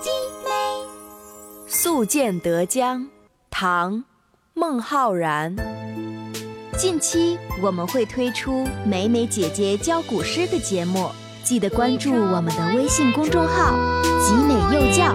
集美宿建德江，唐·孟浩然。近期我们会推出美美姐姐教古诗的节目，记得关注我们的微信公众号“集美幼教”。